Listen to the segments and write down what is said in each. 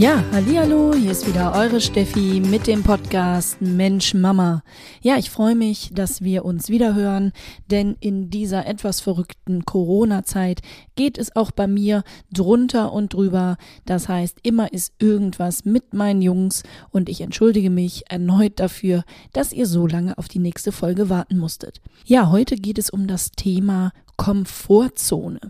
Ja, hallo, hier ist wieder eure Steffi mit dem Podcast Mensch Mama. Ja, ich freue mich, dass wir uns wieder hören, denn in dieser etwas verrückten Corona-Zeit geht es auch bei mir drunter und drüber. Das heißt, immer ist irgendwas mit meinen Jungs und ich entschuldige mich erneut dafür, dass ihr so lange auf die nächste Folge warten musstet. Ja, heute geht es um das Thema Komfortzone.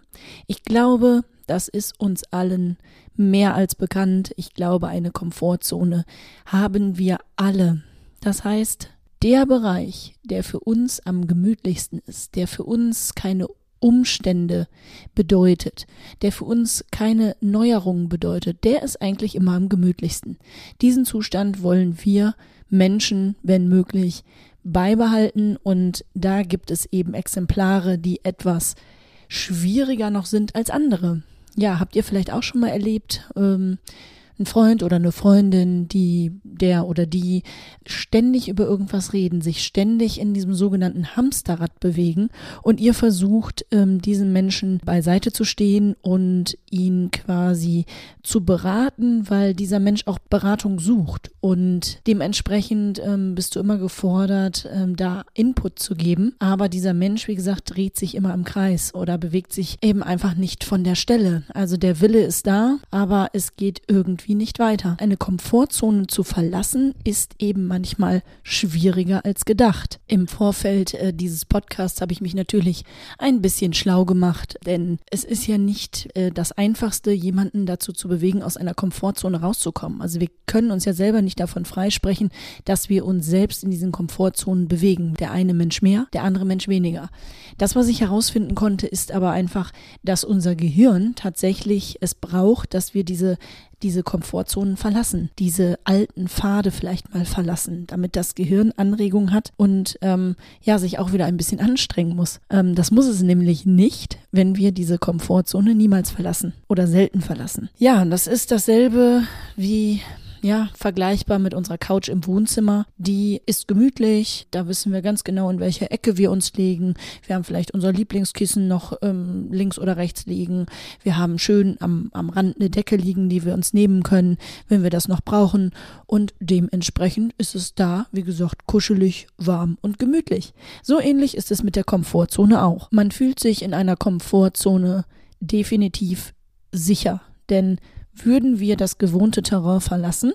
Ich glaube, das ist uns allen mehr als bekannt. Ich glaube, eine Komfortzone haben wir alle. Das heißt, der Bereich, der für uns am gemütlichsten ist, der für uns keine Umstände bedeutet, der für uns keine Neuerungen bedeutet, der ist eigentlich immer am gemütlichsten. Diesen Zustand wollen wir Menschen, wenn möglich, beibehalten und da gibt es eben Exemplare, die etwas schwieriger noch sind als andere ja, habt ihr vielleicht auch schon mal erlebt, ähm, ein Freund oder eine Freundin, die der oder die ständig über irgendwas reden, sich ständig in diesem sogenannten Hamsterrad bewegen und ihr versucht, ähm, diesen Menschen beiseite zu stehen und ihn quasi zu beraten, weil dieser Mensch auch Beratung sucht und dementsprechend ähm, bist du immer gefordert, ähm, da Input zu geben. Aber dieser Mensch, wie gesagt, dreht sich immer im Kreis oder bewegt sich eben einfach nicht von der Stelle. Also der Wille ist da, aber es geht irgendwie irgendwie nicht weiter. Eine Komfortzone zu verlassen ist eben manchmal schwieriger als gedacht. Im Vorfeld äh, dieses Podcasts habe ich mich natürlich ein bisschen schlau gemacht, denn es ist ja nicht äh, das Einfachste, jemanden dazu zu bewegen, aus einer Komfortzone rauszukommen. Also wir können uns ja selber nicht davon freisprechen, dass wir uns selbst in diesen Komfortzonen bewegen. Der eine Mensch mehr, der andere Mensch weniger. Das, was ich herausfinden konnte, ist aber einfach, dass unser Gehirn tatsächlich es braucht, dass wir diese diese Komfortzonen verlassen, diese alten Pfade vielleicht mal verlassen, damit das Gehirn Anregung hat und ähm, ja, sich auch wieder ein bisschen anstrengen muss. Ähm, das muss es nämlich nicht, wenn wir diese Komfortzone niemals verlassen oder selten verlassen. Ja, das ist dasselbe wie ja, vergleichbar mit unserer Couch im Wohnzimmer. Die ist gemütlich, da wissen wir ganz genau, in welche Ecke wir uns legen. Wir haben vielleicht unser Lieblingskissen noch ähm, links oder rechts liegen. Wir haben schön am, am Rand eine Decke liegen, die wir uns nehmen können, wenn wir das noch brauchen. Und dementsprechend ist es da, wie gesagt, kuschelig, warm und gemütlich. So ähnlich ist es mit der Komfortzone auch. Man fühlt sich in einer Komfortzone definitiv sicher, denn würden wir das gewohnte Terrain verlassen,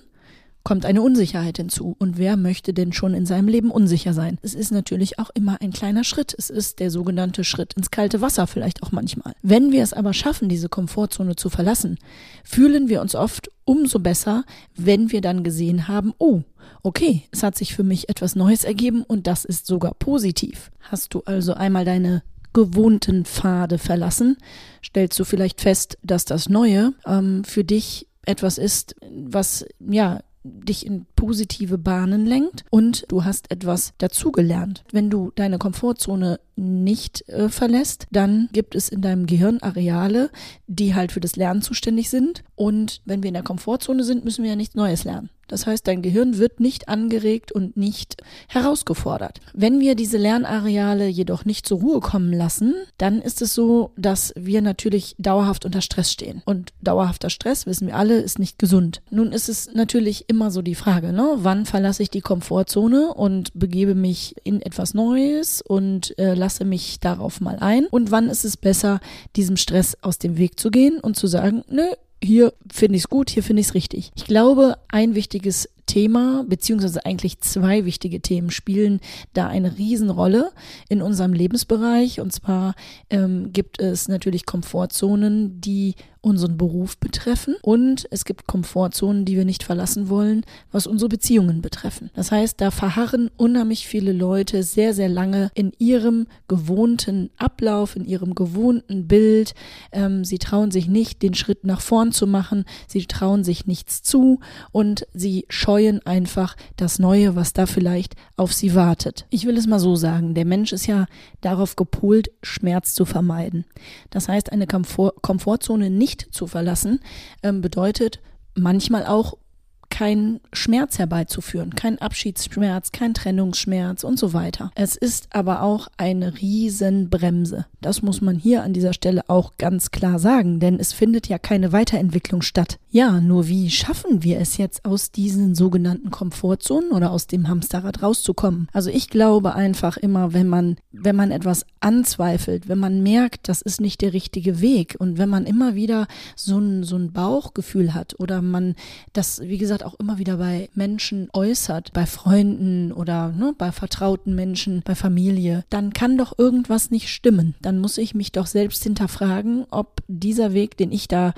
kommt eine Unsicherheit hinzu. Und wer möchte denn schon in seinem Leben unsicher sein? Es ist natürlich auch immer ein kleiner Schritt. Es ist der sogenannte Schritt ins kalte Wasser vielleicht auch manchmal. Wenn wir es aber schaffen, diese Komfortzone zu verlassen, fühlen wir uns oft umso besser, wenn wir dann gesehen haben, oh, okay, es hat sich für mich etwas Neues ergeben und das ist sogar positiv. Hast du also einmal deine gewohnten Pfade verlassen, stellst du vielleicht fest, dass das Neue ähm, für dich etwas ist, was ja dich in positive Bahnen lenkt und du hast etwas dazugelernt. Wenn du deine Komfortzone nicht äh, verlässt, dann gibt es in deinem Gehirn Areale, die halt für das Lernen zuständig sind. Und wenn wir in der Komfortzone sind, müssen wir ja nichts Neues lernen. Das heißt, dein Gehirn wird nicht angeregt und nicht herausgefordert. Wenn wir diese Lernareale jedoch nicht zur Ruhe kommen lassen, dann ist es so, dass wir natürlich dauerhaft unter Stress stehen. Und dauerhafter Stress, wissen wir alle, ist nicht gesund. Nun ist es natürlich immer so die Frage, ne? wann verlasse ich die Komfortzone und begebe mich in etwas Neues und äh, lasse mich darauf mal ein? Und wann ist es besser, diesem Stress aus dem Weg zu gehen und zu sagen, nö, hier finde ich es gut, hier finde ich es richtig. Ich glaube, ein wichtiges Thema, beziehungsweise eigentlich zwei wichtige Themen spielen da eine Riesenrolle in unserem Lebensbereich. Und zwar ähm, gibt es natürlich Komfortzonen, die unseren Beruf betreffen und es gibt Komfortzonen, die wir nicht verlassen wollen, was unsere Beziehungen betreffen. Das heißt, da verharren unheimlich viele Leute sehr, sehr lange in ihrem gewohnten Ablauf, in ihrem gewohnten Bild. Ähm, sie trauen sich nicht, den Schritt nach vorn zu machen, sie trauen sich nichts zu und sie scheuen einfach das Neue, was da vielleicht auf sie wartet. Ich will es mal so sagen, der Mensch ist ja darauf gepolt, Schmerz zu vermeiden. Das heißt, eine Komfort Komfortzone nicht nicht zu verlassen, ähm, bedeutet manchmal auch keinen Schmerz herbeizuführen, kein Abschiedsschmerz, kein Trennungsschmerz und so weiter. Es ist aber auch eine Riesenbremse. Das muss man hier an dieser Stelle auch ganz klar sagen, denn es findet ja keine Weiterentwicklung statt. Ja, nur wie schaffen wir es jetzt aus diesen sogenannten Komfortzonen oder aus dem Hamsterrad rauszukommen? Also ich glaube einfach immer, wenn man, wenn man etwas anzweifelt, wenn man merkt, das ist nicht der richtige Weg und wenn man immer wieder so ein, so ein Bauchgefühl hat oder man das, wie gesagt, auch immer wieder bei Menschen äußert, bei Freunden oder ne, bei vertrauten Menschen, bei Familie, dann kann doch irgendwas nicht stimmen. Dann muss ich mich doch selbst hinterfragen, ob dieser Weg, den ich da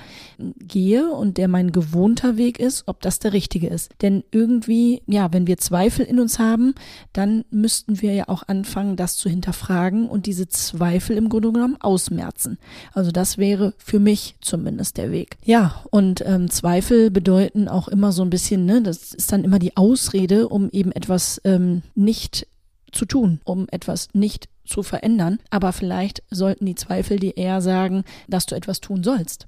gehe und der mein gewohnter Weg ist, ob das der richtige ist. Denn irgendwie, ja, wenn wir Zweifel in uns haben, dann müssten wir ja auch anfangen, das zu hinterfragen und diese Zweifel im Grunde genommen ausmerzen. Also das wäre für mich zumindest der Weg. Ja, und ähm, Zweifel bedeuten auch immer so ein bisschen, ne, das ist dann immer die Ausrede, um eben etwas ähm, nicht zu tun, um etwas nicht zu verändern. Aber vielleicht sollten die Zweifel dir eher sagen, dass du etwas tun sollst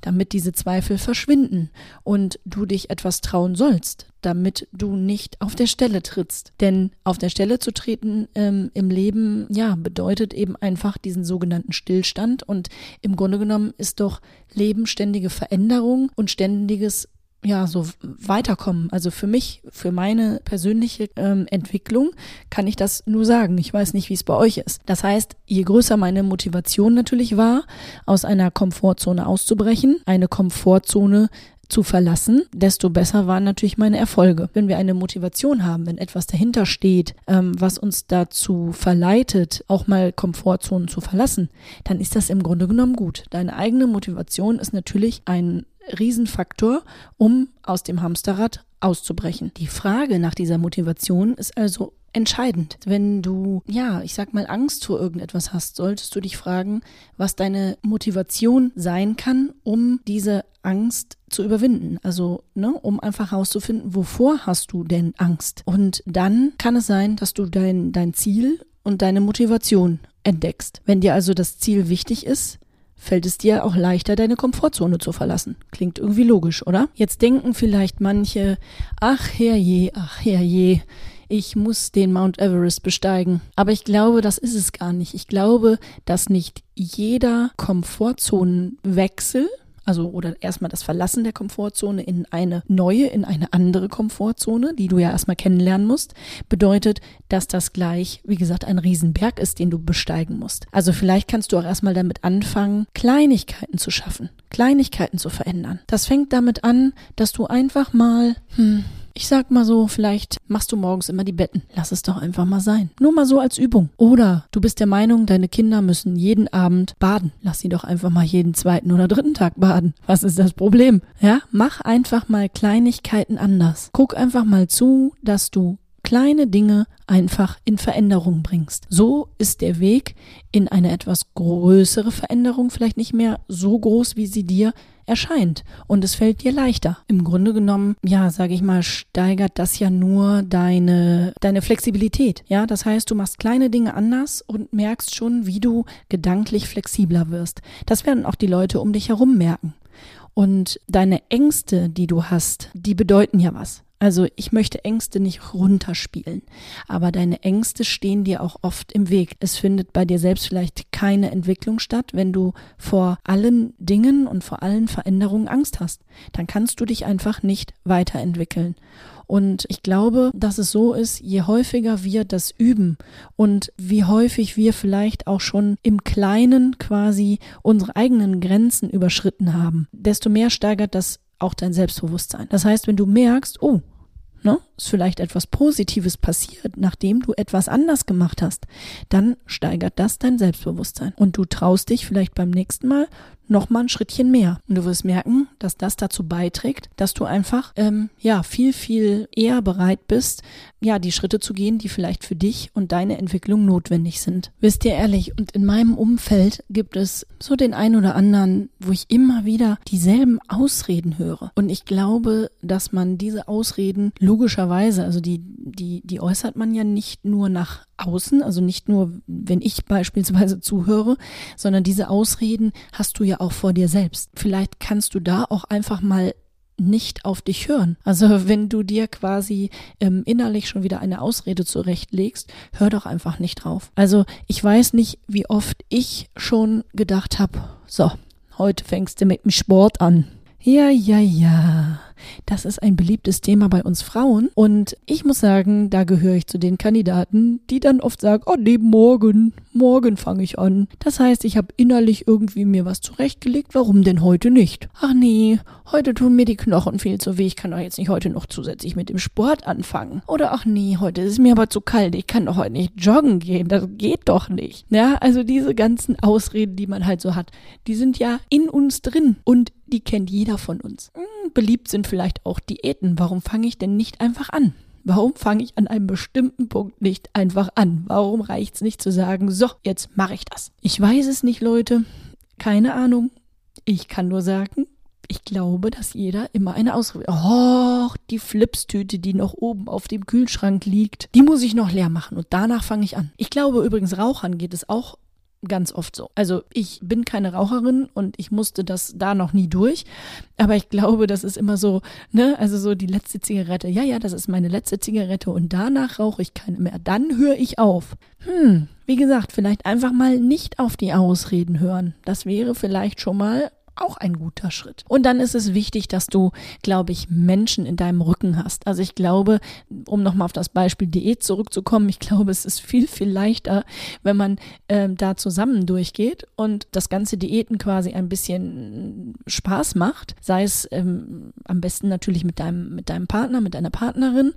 damit diese Zweifel verschwinden und du dich etwas trauen sollst, damit du nicht auf der Stelle trittst. Denn auf der Stelle zu treten ähm, im Leben, ja, bedeutet eben einfach diesen sogenannten Stillstand und im Grunde genommen ist doch Leben ständige Veränderung und ständiges ja, so weiterkommen. Also für mich, für meine persönliche ähm, Entwicklung kann ich das nur sagen. Ich weiß nicht, wie es bei euch ist. Das heißt, je größer meine Motivation natürlich war, aus einer Komfortzone auszubrechen, eine Komfortzone zu verlassen, desto besser waren natürlich meine Erfolge. Wenn wir eine Motivation haben, wenn etwas dahinter steht, ähm, was uns dazu verleitet, auch mal Komfortzonen zu verlassen, dann ist das im Grunde genommen gut. Deine eigene Motivation ist natürlich ein Riesenfaktor, um aus dem Hamsterrad auszubrechen. Die Frage nach dieser Motivation ist also entscheidend. Wenn du, ja, ich sag mal, Angst vor irgendetwas hast, solltest du dich fragen, was deine Motivation sein kann, um diese Angst zu überwinden. Also, ne, um einfach herauszufinden, wovor hast du denn Angst? Und dann kann es sein, dass du dein, dein Ziel und deine Motivation entdeckst. Wenn dir also das Ziel wichtig ist, fällt es dir auch leichter, deine Komfortzone zu verlassen. Klingt irgendwie logisch, oder? Jetzt denken vielleicht manche, ach herrje, ach herrje, ich muss den Mount Everest besteigen. Aber ich glaube, das ist es gar nicht. Ich glaube, dass nicht jeder Komfortzonenwechsel also oder erstmal das Verlassen der Komfortzone in eine neue, in eine andere Komfortzone, die du ja erstmal kennenlernen musst, bedeutet, dass das gleich, wie gesagt, ein Riesenberg ist, den du besteigen musst. Also vielleicht kannst du auch erstmal damit anfangen, Kleinigkeiten zu schaffen, Kleinigkeiten zu verändern. Das fängt damit an, dass du einfach mal, hm, ich sag mal so, vielleicht machst du morgens immer die Betten. Lass es doch einfach mal sein. Nur mal so als Übung. Oder du bist der Meinung, deine Kinder müssen jeden Abend baden. Lass sie doch einfach mal jeden zweiten oder dritten Tag baden. Was ist das Problem? Ja, mach einfach mal Kleinigkeiten anders. Guck einfach mal zu, dass du kleine Dinge einfach in Veränderung bringst. So ist der Weg in eine etwas größere Veränderung vielleicht nicht mehr so groß, wie sie dir erscheint und es fällt dir leichter. Im Grunde genommen, ja, sage ich mal, steigert das ja nur deine deine Flexibilität. Ja, das heißt, du machst kleine Dinge anders und merkst schon, wie du gedanklich flexibler wirst. Das werden auch die Leute um dich herum merken. Und deine Ängste, die du hast, die bedeuten ja was. Also ich möchte Ängste nicht runterspielen, aber deine Ängste stehen dir auch oft im Weg. Es findet bei dir selbst vielleicht keine Entwicklung statt, wenn du vor allen Dingen und vor allen Veränderungen Angst hast. Dann kannst du dich einfach nicht weiterentwickeln. Und ich glaube, dass es so ist, je häufiger wir das üben und wie häufig wir vielleicht auch schon im Kleinen quasi unsere eigenen Grenzen überschritten haben, desto mehr steigert das auch dein Selbstbewusstsein. Das heißt, wenn du merkst, oh, ne, ist vielleicht etwas Positives passiert, nachdem du etwas anders gemacht hast, dann steigert das dein Selbstbewusstsein. Und du traust dich vielleicht beim nächsten Mal noch mal ein Schrittchen mehr. Und du wirst merken, dass das dazu beiträgt, dass du einfach ähm, ja viel viel eher bereit bist, ja die Schritte zu gehen, die vielleicht für dich und deine Entwicklung notwendig sind. Wisst ihr ehrlich? Und in meinem Umfeld gibt es so den einen oder anderen, wo ich immer wieder dieselben Ausreden höre. Und ich glaube, dass man diese Ausreden logischerweise, also die die die äußert man ja nicht nur nach außen, also nicht nur, wenn ich beispielsweise zuhöre, sondern diese Ausreden hast du ja auch vor dir selbst. Vielleicht kannst du da auch einfach mal nicht auf dich hören. Also wenn du dir quasi ähm, innerlich schon wieder eine Ausrede zurechtlegst, hör doch einfach nicht drauf. Also ich weiß nicht, wie oft ich schon gedacht habe, so, heute fängst du mit dem Sport an. Ja, ja, ja. Das ist ein beliebtes Thema bei uns Frauen. Und ich muss sagen, da gehöre ich zu den Kandidaten, die dann oft sagen, oh nee, morgen, morgen fange ich an. Das heißt, ich habe innerlich irgendwie mir was zurechtgelegt, warum denn heute nicht? Ach nee, heute tun mir die Knochen viel zu weh, ich kann doch jetzt nicht heute noch zusätzlich mit dem Sport anfangen. Oder ach nee, heute ist es mir aber zu kalt, ich kann doch heute nicht joggen gehen, das geht doch nicht. Ja, also diese ganzen Ausreden, die man halt so hat, die sind ja in uns drin und die kennt jeder von uns. Hm, beliebt sind vielleicht auch Diäten. Warum fange ich denn nicht einfach an? Warum fange ich an einem bestimmten Punkt nicht einfach an? Warum reicht es nicht zu sagen, so, jetzt mache ich das? Ich weiß es nicht, Leute. Keine Ahnung. Ich kann nur sagen, ich glaube, dass jeder immer eine Ausrede. Oh, die Flipstüte, die noch oben auf dem Kühlschrank liegt, die muss ich noch leer machen und danach fange ich an. Ich glaube übrigens, Rauchern geht es auch ganz oft so. Also ich bin keine Raucherin und ich musste das da noch nie durch, aber ich glaube, das ist immer so, ne, also so die letzte Zigarette. Ja, ja, das ist meine letzte Zigarette und danach rauche ich keine mehr. Dann höre ich auf. Hm, wie gesagt, vielleicht einfach mal nicht auf die Ausreden hören. Das wäre vielleicht schon mal auch ein guter Schritt. Und dann ist es wichtig, dass du, glaube ich, Menschen in deinem Rücken hast. Also ich glaube, um nochmal auf das Beispiel Diät zurückzukommen, ich glaube, es ist viel, viel leichter, wenn man ähm, da zusammen durchgeht und das ganze Diäten quasi ein bisschen Spaß macht. Sei es ähm, am besten natürlich mit deinem, mit deinem Partner, mit deiner Partnerin.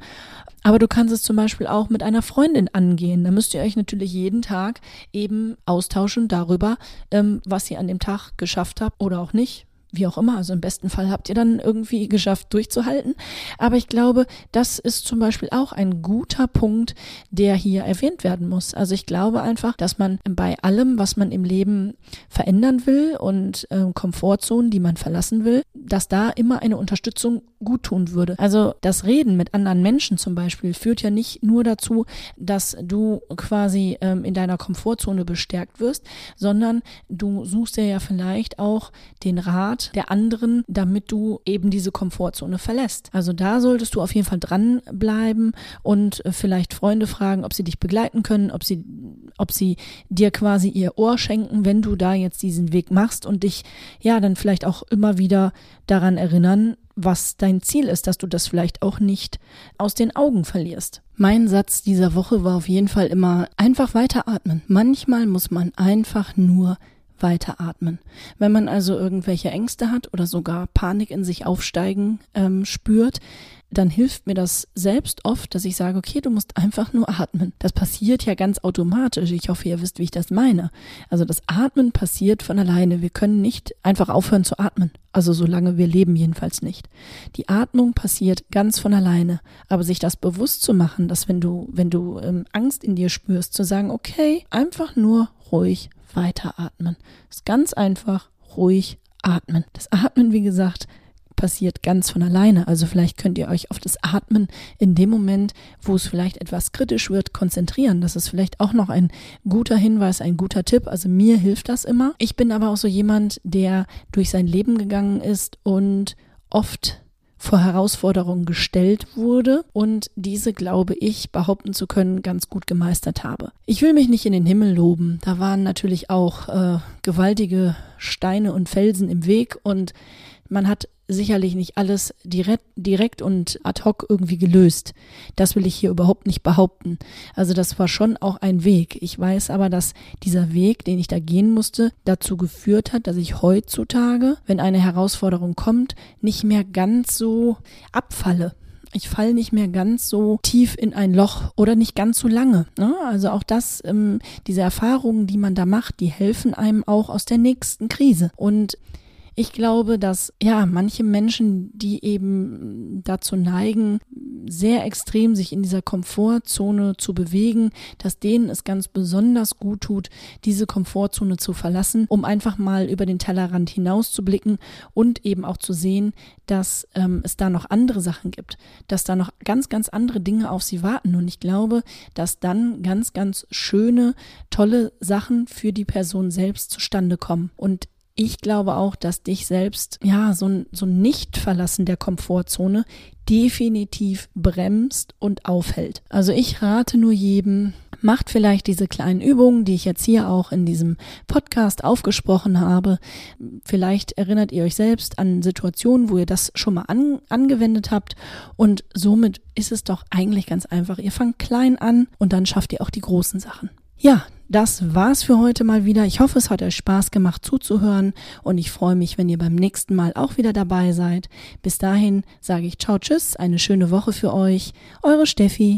Aber du kannst es zum Beispiel auch mit einer Freundin angehen. Da müsst ihr euch natürlich jeden Tag eben austauschen darüber, ähm, was ihr an dem Tag geschafft habt oder auch nicht wie auch immer. Also im besten Fall habt ihr dann irgendwie geschafft, durchzuhalten. Aber ich glaube, das ist zum Beispiel auch ein guter Punkt, der hier erwähnt werden muss. Also ich glaube einfach, dass man bei allem, was man im Leben verändern will und äh, Komfortzonen, die man verlassen will, dass da immer eine Unterstützung gut tun würde. Also das Reden mit anderen Menschen zum Beispiel führt ja nicht nur dazu, dass du quasi ähm, in deiner Komfortzone bestärkt wirst, sondern du suchst dir ja vielleicht auch den Rat der anderen, damit du eben diese Komfortzone verlässt. Also da solltest du auf jeden Fall dranbleiben und äh, vielleicht Freunde fragen, ob sie dich begleiten können, ob sie, ob sie dir quasi ihr Ohr schenken, wenn du da jetzt diesen Weg machst und dich ja dann vielleicht auch immer wieder daran erinnern, was dein Ziel ist, dass du das vielleicht auch nicht aus den Augen verlierst. Mein Satz dieser Woche war auf jeden Fall immer einfach weiteratmen. Manchmal muss man einfach nur weiteratmen. Wenn man also irgendwelche Ängste hat oder sogar Panik in sich aufsteigen ähm, spürt, dann hilft mir das selbst oft, dass ich sage, okay, du musst einfach nur atmen. Das passiert ja ganz automatisch. Ich hoffe, ihr wisst, wie ich das meine. Also das Atmen passiert von alleine. Wir können nicht einfach aufhören zu atmen. Also solange wir leben jedenfalls nicht. Die Atmung passiert ganz von alleine. Aber sich das bewusst zu machen, dass wenn du, wenn du ähm, Angst in dir spürst, zu sagen, okay, einfach nur ruhig weiteratmen. Das ist ganz einfach, ruhig atmen. Das Atmen, wie gesagt, passiert ganz von alleine. Also vielleicht könnt ihr euch auf das Atmen in dem Moment, wo es vielleicht etwas kritisch wird, konzentrieren. Das ist vielleicht auch noch ein guter Hinweis, ein guter Tipp. Also mir hilft das immer. Ich bin aber auch so jemand, der durch sein Leben gegangen ist und oft vor Herausforderungen gestellt wurde und diese, glaube ich, behaupten zu können, ganz gut gemeistert habe. Ich will mich nicht in den Himmel loben. Da waren natürlich auch äh, gewaltige Steine und Felsen im Weg und man hat sicherlich nicht alles direkt, und ad hoc irgendwie gelöst. Das will ich hier überhaupt nicht behaupten. Also das war schon auch ein Weg. Ich weiß aber, dass dieser Weg, den ich da gehen musste, dazu geführt hat, dass ich heutzutage, wenn eine Herausforderung kommt, nicht mehr ganz so abfalle. Ich falle nicht mehr ganz so tief in ein Loch oder nicht ganz so lange. Ne? Also auch das, ähm, diese Erfahrungen, die man da macht, die helfen einem auch aus der nächsten Krise. Und ich glaube, dass ja manche Menschen, die eben dazu neigen, sehr extrem sich in dieser Komfortzone zu bewegen, dass denen es ganz besonders gut tut, diese Komfortzone zu verlassen, um einfach mal über den Tellerrand hinaus zu blicken und eben auch zu sehen, dass ähm, es da noch andere Sachen gibt, dass da noch ganz, ganz andere Dinge auf sie warten. Und ich glaube, dass dann ganz, ganz schöne, tolle Sachen für die Person selbst zustande kommen. Und ich glaube auch, dass dich selbst, ja, so ein, so ein Nicht-Verlassen der Komfortzone definitiv bremst und aufhält. Also ich rate nur jedem, macht vielleicht diese kleinen Übungen, die ich jetzt hier auch in diesem Podcast aufgesprochen habe. Vielleicht erinnert ihr euch selbst an Situationen, wo ihr das schon mal an, angewendet habt und somit ist es doch eigentlich ganz einfach. Ihr fangt klein an und dann schafft ihr auch die großen Sachen. Ja, das war's für heute mal wieder. Ich hoffe, es hat euch Spaß gemacht zuzuhören und ich freue mich, wenn ihr beim nächsten Mal auch wieder dabei seid. Bis dahin sage ich ciao, tschüss, eine schöne Woche für euch. Eure Steffi.